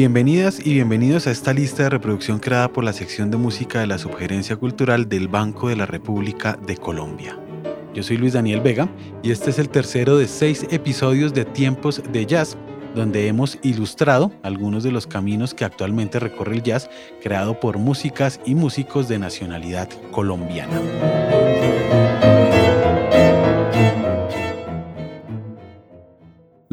Bienvenidas y bienvenidos a esta lista de reproducción creada por la sección de música de la Subgerencia Cultural del Banco de la República de Colombia. Yo soy Luis Daniel Vega y este es el tercero de seis episodios de Tiempos de Jazz, donde hemos ilustrado algunos de los caminos que actualmente recorre el jazz creado por músicas y músicos de nacionalidad colombiana.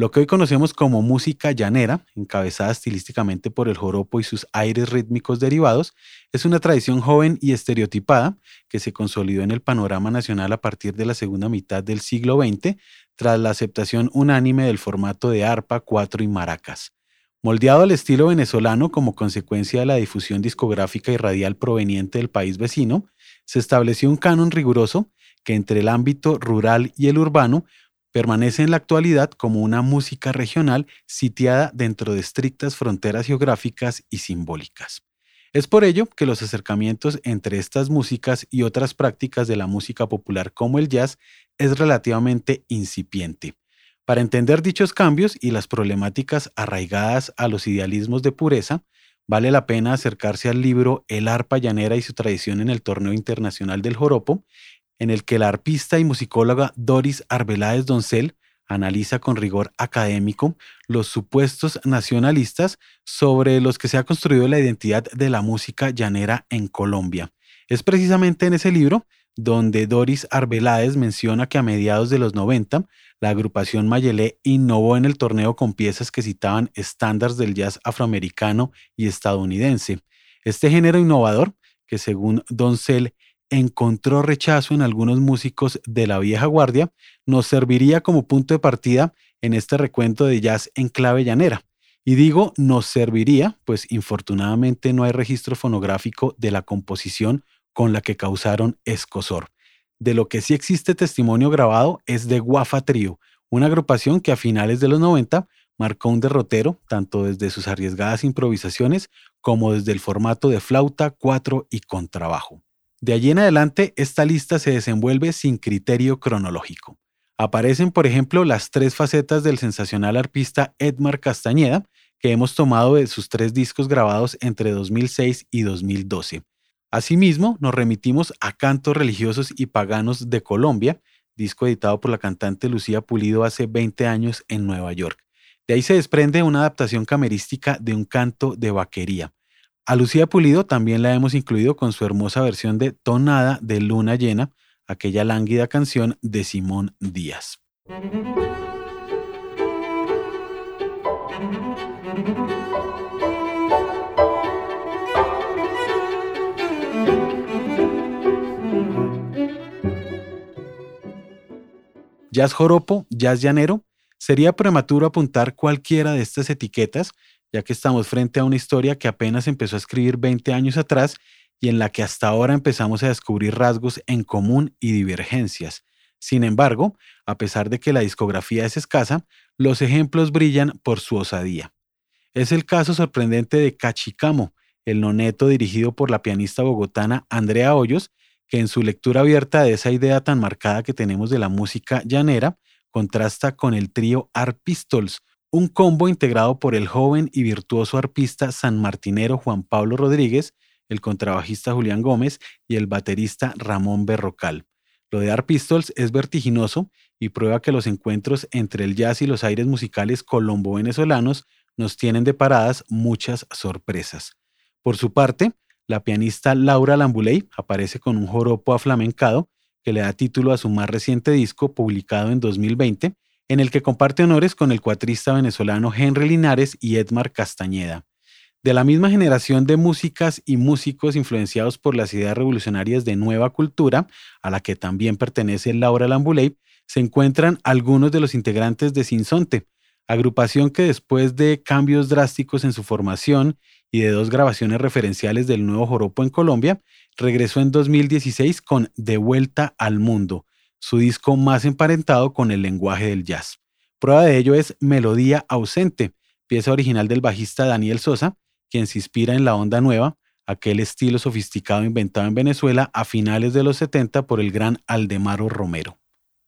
Lo que hoy conocemos como música llanera, encabezada estilísticamente por el joropo y sus aires rítmicos derivados, es una tradición joven y estereotipada que se consolidó en el panorama nacional a partir de la segunda mitad del siglo XX, tras la aceptación unánime del formato de arpa, cuatro y maracas. Moldeado al estilo venezolano como consecuencia de la difusión discográfica y radial proveniente del país vecino, se estableció un canon riguroso que entre el ámbito rural y el urbano permanece en la actualidad como una música regional sitiada dentro de estrictas fronteras geográficas y simbólicas. Es por ello que los acercamientos entre estas músicas y otras prácticas de la música popular como el jazz es relativamente incipiente. Para entender dichos cambios y las problemáticas arraigadas a los idealismos de pureza, vale la pena acercarse al libro El arpa llanera y su tradición en el torneo internacional del joropo, en el que la arpista y musicóloga Doris Arbeláez Doncel analiza con rigor académico los supuestos nacionalistas sobre los que se ha construido la identidad de la música llanera en Colombia. Es precisamente en ese libro donde Doris Arbeláez menciona que a mediados de los 90 la agrupación Mayelé innovó en el torneo con piezas que citaban estándares del jazz afroamericano y estadounidense. Este género innovador, que según Doncel encontró rechazo en algunos músicos de la vieja guardia, nos serviría como punto de partida en este recuento de jazz en clave llanera. Y digo nos serviría, pues infortunadamente no hay registro fonográfico de la composición con la que causaron escosor. De lo que sí existe testimonio grabado es de Guafa Trio, una agrupación que a finales de los 90 marcó un derrotero tanto desde sus arriesgadas improvisaciones como desde el formato de flauta, cuatro y contrabajo. De allí en adelante, esta lista se desenvuelve sin criterio cronológico. Aparecen, por ejemplo, las tres facetas del sensacional arpista Edmar Castañeda, que hemos tomado de sus tres discos grabados entre 2006 y 2012. Asimismo, nos remitimos a Cantos Religiosos y Paganos de Colombia, disco editado por la cantante Lucía Pulido hace 20 años en Nueva York. De ahí se desprende una adaptación camerística de un canto de vaquería. A Lucía Pulido también la hemos incluido con su hermosa versión de Tonada de Luna Llena, aquella lánguida canción de Simón Díaz. Jazz joropo, jazz llanero, sería prematuro apuntar cualquiera de estas etiquetas ya que estamos frente a una historia que apenas empezó a escribir 20 años atrás y en la que hasta ahora empezamos a descubrir rasgos en común y divergencias. Sin embargo, a pesar de que la discografía es escasa, los ejemplos brillan por su osadía. Es el caso sorprendente de Cachicamo, el noneto dirigido por la pianista bogotana Andrea Hoyos, que en su lectura abierta de esa idea tan marcada que tenemos de la música llanera, contrasta con el trío Art Pistols, un combo integrado por el joven y virtuoso arpista sanmartinero Juan Pablo Rodríguez, el contrabajista Julián Gómez y el baterista Ramón Berrocal. Lo de Art Pistols es vertiginoso y prueba que los encuentros entre el jazz y los aires musicales colombo-venezolanos nos tienen deparadas muchas sorpresas. Por su parte, la pianista Laura Lambuley aparece con un joropo aflamencado que le da título a su más reciente disco publicado en 2020 en el que comparte honores con el cuatrista venezolano Henry Linares y Edmar Castañeda. De la misma generación de músicas y músicos influenciados por las ideas revolucionarias de nueva cultura, a la que también pertenece Laura Lambuley, se encuentran algunos de los integrantes de Sinsonte, agrupación que después de cambios drásticos en su formación y de dos grabaciones referenciales del nuevo joropo en Colombia, regresó en 2016 con De vuelta al mundo, su disco más emparentado con el lenguaje del jazz. Prueba de ello es Melodía ausente, pieza original del bajista Daniel Sosa, quien se inspira en la onda nueva, aquel estilo sofisticado inventado en Venezuela a finales de los 70 por el gran Aldemaro Romero.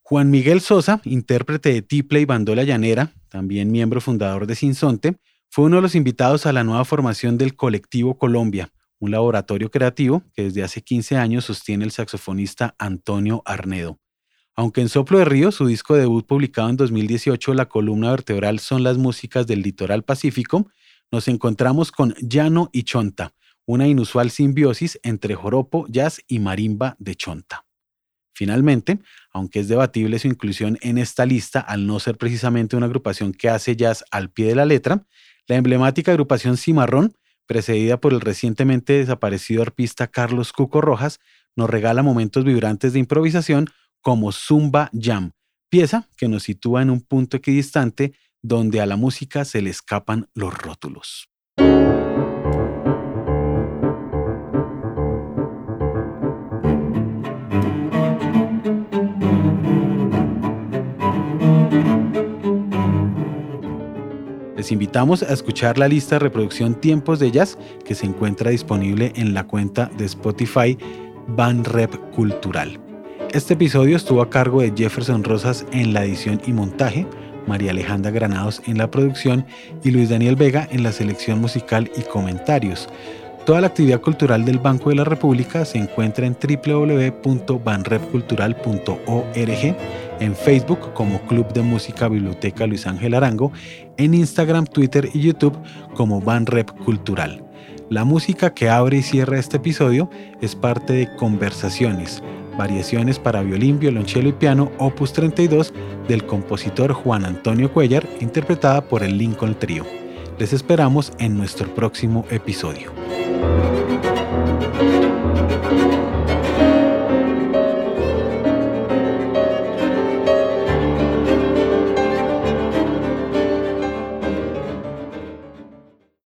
Juan Miguel Sosa, intérprete de tiple y bandola llanera, también miembro fundador de Sinsonte, Fue uno de los invitados a la nueva formación del Colectivo Colombia, un laboratorio creativo que desde hace 15 años sostiene el saxofonista Antonio Arnedo. Aunque en Soplo de Río, su disco debut publicado en 2018, la columna vertebral son las músicas del litoral pacífico, nos encontramos con Llano y Chonta, una inusual simbiosis entre joropo, jazz y marimba de Chonta. Finalmente, aunque es debatible su inclusión en esta lista al no ser precisamente una agrupación que hace jazz al pie de la letra, la emblemática agrupación Cimarrón precedida por el recientemente desaparecido arpista Carlos Cuco Rojas, nos regala momentos vibrantes de improvisación como Zumba Jam, pieza que nos sitúa en un punto equidistante donde a la música se le escapan los rótulos. Les invitamos a escuchar la lista de reproducción Tiempos de Jazz que se encuentra disponible en la cuenta de Spotify Rep Cultural. Este episodio estuvo a cargo de Jefferson Rosas en la edición y montaje, María Alejandra Granados en la producción y Luis Daniel Vega en la selección musical y comentarios. Toda la actividad cultural del Banco de la República se encuentra en www.banrepcultural.org, en Facebook como Club de Música Biblioteca Luis Ángel Arango, en Instagram, Twitter y YouTube como Banrep Cultural. La música que abre y cierra este episodio es parte de Conversaciones, variaciones para violín, violonchelo y piano opus 32 del compositor Juan Antonio Cuellar, interpretada por el Lincoln Trio. Les esperamos en nuestro próximo episodio.